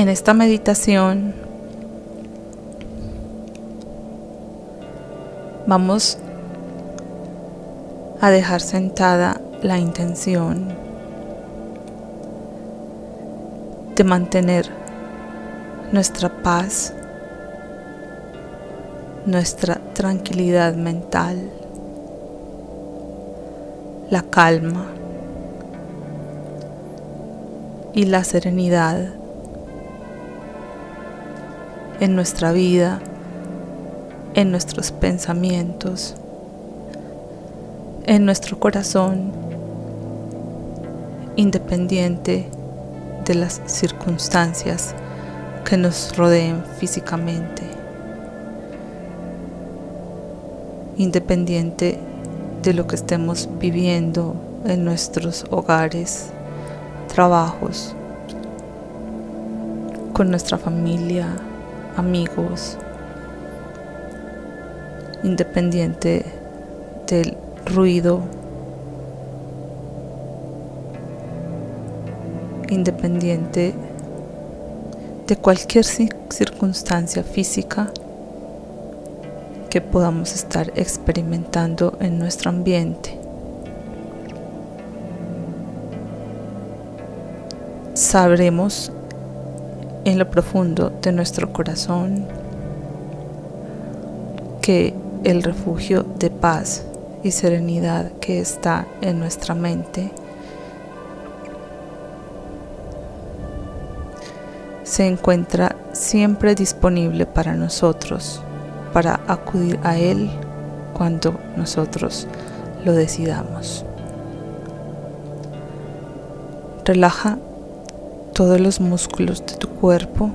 En esta meditación vamos a dejar sentada la intención de mantener nuestra paz, nuestra tranquilidad mental, la calma y la serenidad en nuestra vida, en nuestros pensamientos, en nuestro corazón, independiente de las circunstancias que nos rodeen físicamente, independiente de lo que estemos viviendo en nuestros hogares, trabajos, con nuestra familia, amigos, independiente del ruido, independiente de cualquier circunstancia física que podamos estar experimentando en nuestro ambiente. Sabremos en lo profundo de nuestro corazón que el refugio de paz y serenidad que está en nuestra mente se encuentra siempre disponible para nosotros, para acudir a Él cuando nosotros lo decidamos. Relaja todos los músculos de tu cuerpo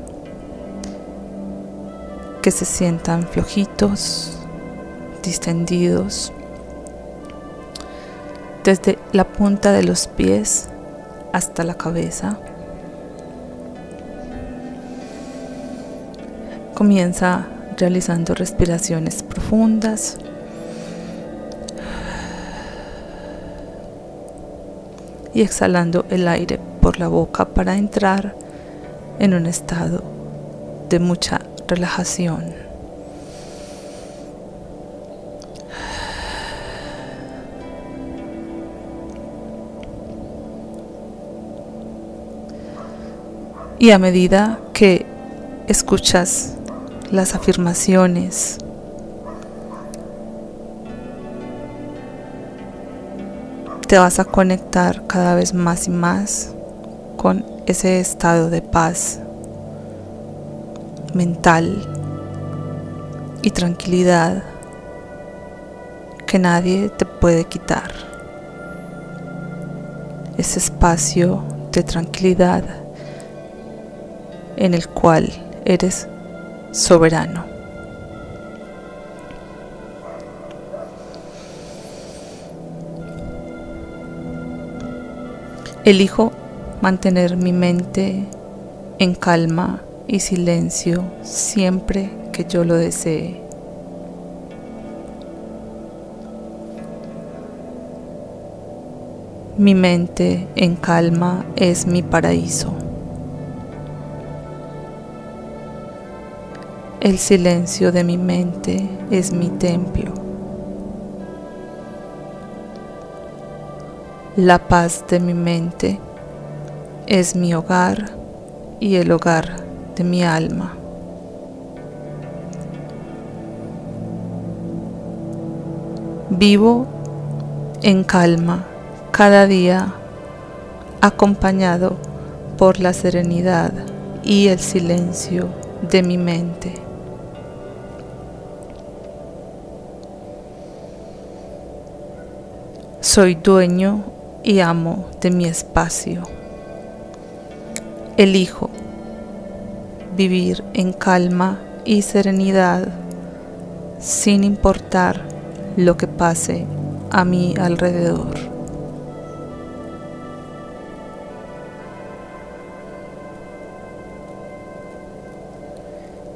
que se sientan flojitos, distendidos, desde la punta de los pies hasta la cabeza. Comienza realizando respiraciones profundas. Y exhalando el aire por la boca para entrar en un estado de mucha relajación. Y a medida que escuchas las afirmaciones, te vas a conectar cada vez más y más con ese estado de paz mental y tranquilidad que nadie te puede quitar. Ese espacio de tranquilidad en el cual eres soberano. Elijo mantener mi mente en calma y silencio siempre que yo lo desee. Mi mente en calma es mi paraíso. El silencio de mi mente es mi templo. La paz de mi mente es mi hogar y el hogar de mi alma. Vivo en calma cada día acompañado por la serenidad y el silencio de mi mente. Soy dueño y amo de mi espacio. Elijo vivir en calma y serenidad sin importar lo que pase a mi alrededor.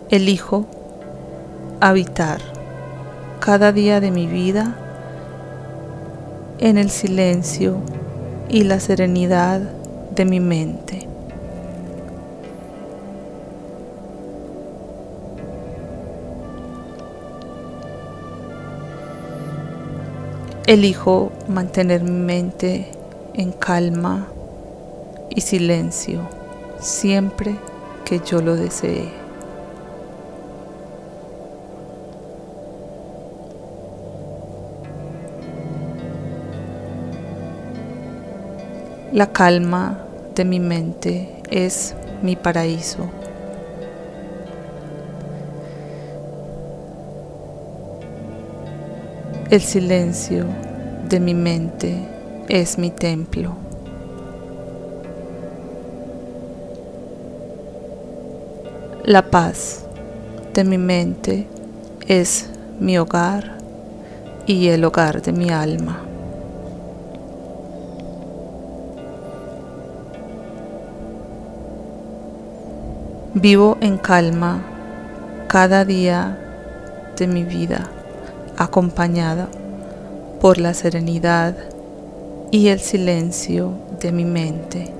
Elijo habitar cada día de mi vida en el silencio y la serenidad de mi mente. Elijo mantener mi mente en calma y silencio siempre que yo lo desee. La calma de mi mente es mi paraíso. El silencio de mi mente es mi templo. La paz de mi mente es mi hogar y el hogar de mi alma. Vivo en calma cada día de mi vida acompañada por la serenidad y el silencio de mi mente.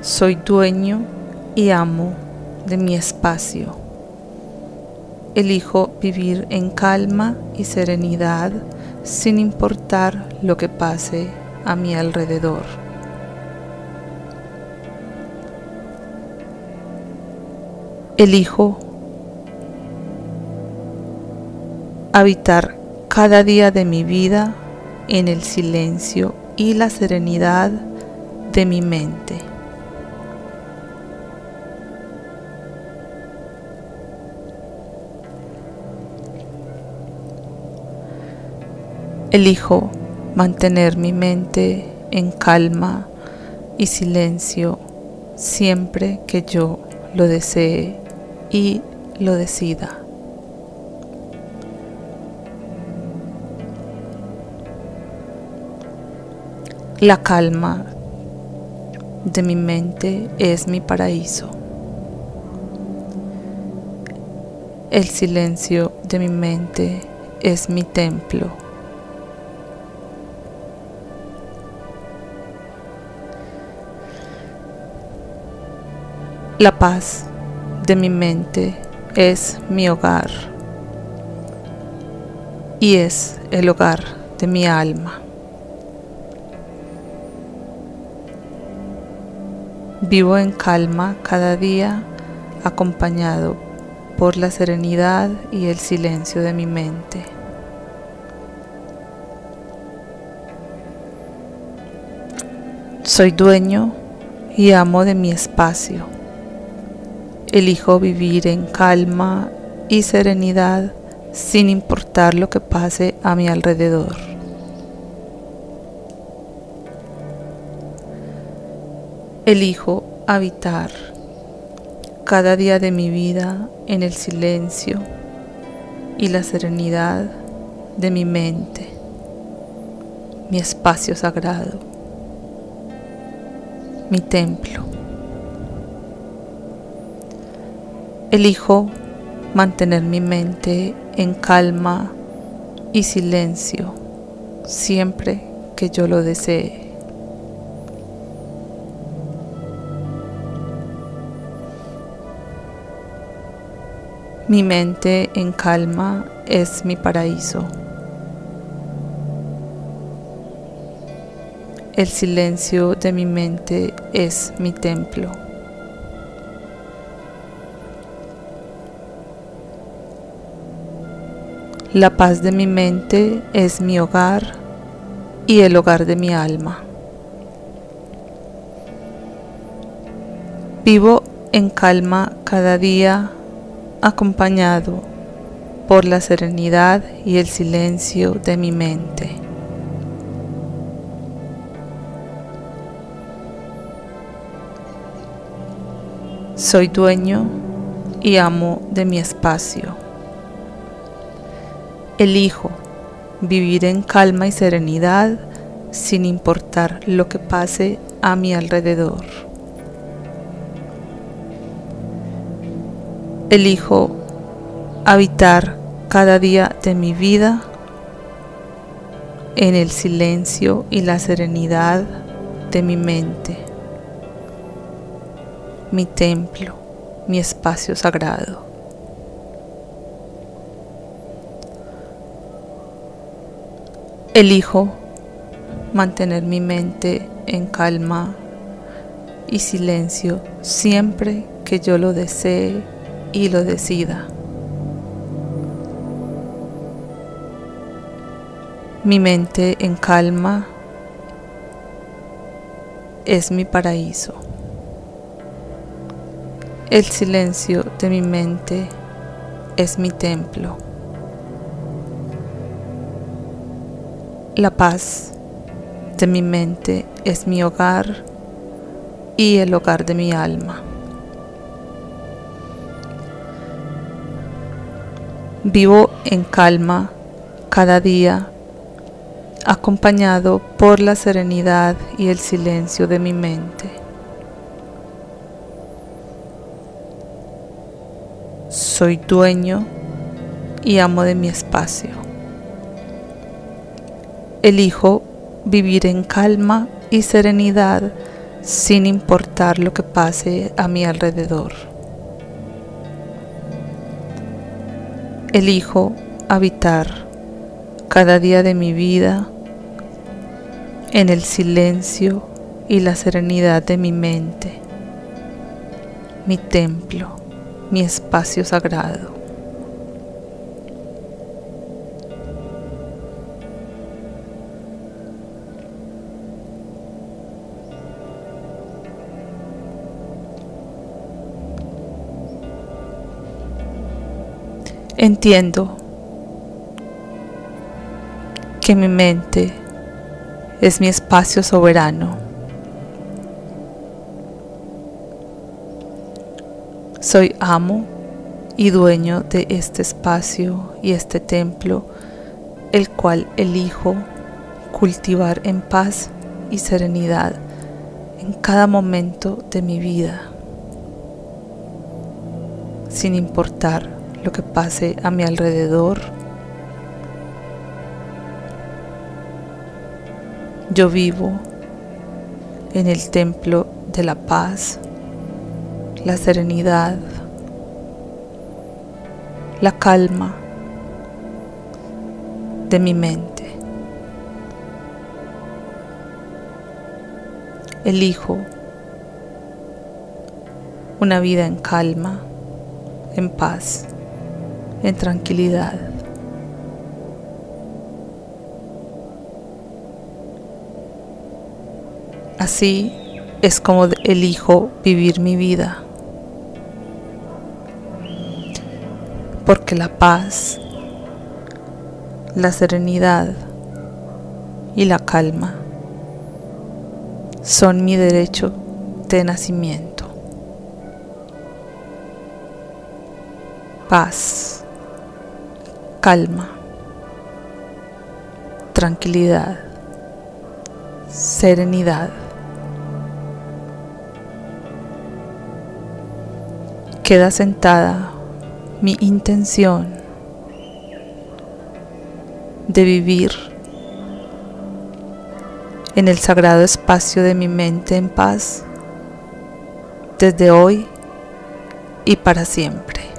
Soy dueño y amo de mi espacio. Elijo vivir en calma y serenidad sin importar lo que pase a mi alrededor. Elijo habitar cada día de mi vida en el silencio y la serenidad de mi mente. Elijo mantener mi mente en calma y silencio siempre que yo lo desee y lo decida. La calma de mi mente es mi paraíso. El silencio de mi mente es mi templo. La paz de mi mente es mi hogar y es el hogar de mi alma. Vivo en calma cada día acompañado por la serenidad y el silencio de mi mente. Soy dueño y amo de mi espacio Elijo vivir en calma y serenidad sin importar lo que pase a mi alrededor. Elijo habitar cada día de mi vida en el silencio y la serenidad de mi mente, mi espacio sagrado, mi templo. Elijo mantener mi mente en calma y silencio siempre que yo lo desee. Mi mente en calma es mi paraíso. El silencio de mi mente es mi templo. La paz de mi mente es mi hogar y el hogar de mi alma. Vivo en calma cada día acompañado por la serenidad y el silencio de mi mente. Soy dueño y amo de mi espacio. Elijo vivir en calma y serenidad sin importar lo que pase a mi alrededor. Elijo habitar cada día de mi vida en el silencio y la serenidad de mi mente, mi templo, mi espacio sagrado. Elijo mantener mi mente en calma y silencio siempre que yo lo desee y lo decida. Mi mente en calma es mi paraíso. El silencio de mi mente es mi templo. La paz de mi mente es mi hogar y el hogar de mi alma. Vivo en calma cada día acompañado por la serenidad y el silencio de mi mente. Soy dueño y amo de mi espacio. Elijo vivir en calma y serenidad sin importar lo que pase a mi alrededor. Elijo habitar cada día de mi vida en el silencio y la serenidad de mi mente, mi templo, mi espacio sagrado. Entiendo que mi mente es mi espacio soberano. Soy amo y dueño de este espacio y este templo, el cual elijo cultivar en paz y serenidad en cada momento de mi vida, sin importar lo que pase a mi alrededor Yo vivo en el templo de la paz, la serenidad, la calma de mi mente. Elijo una vida en calma, en paz, en tranquilidad. Así es como elijo vivir mi vida. Porque la paz, la serenidad y la calma son mi derecho de nacimiento. Paz, calma, tranquilidad, serenidad. queda sentada mi intención de vivir en el sagrado espacio de mi mente en paz desde hoy y para siempre.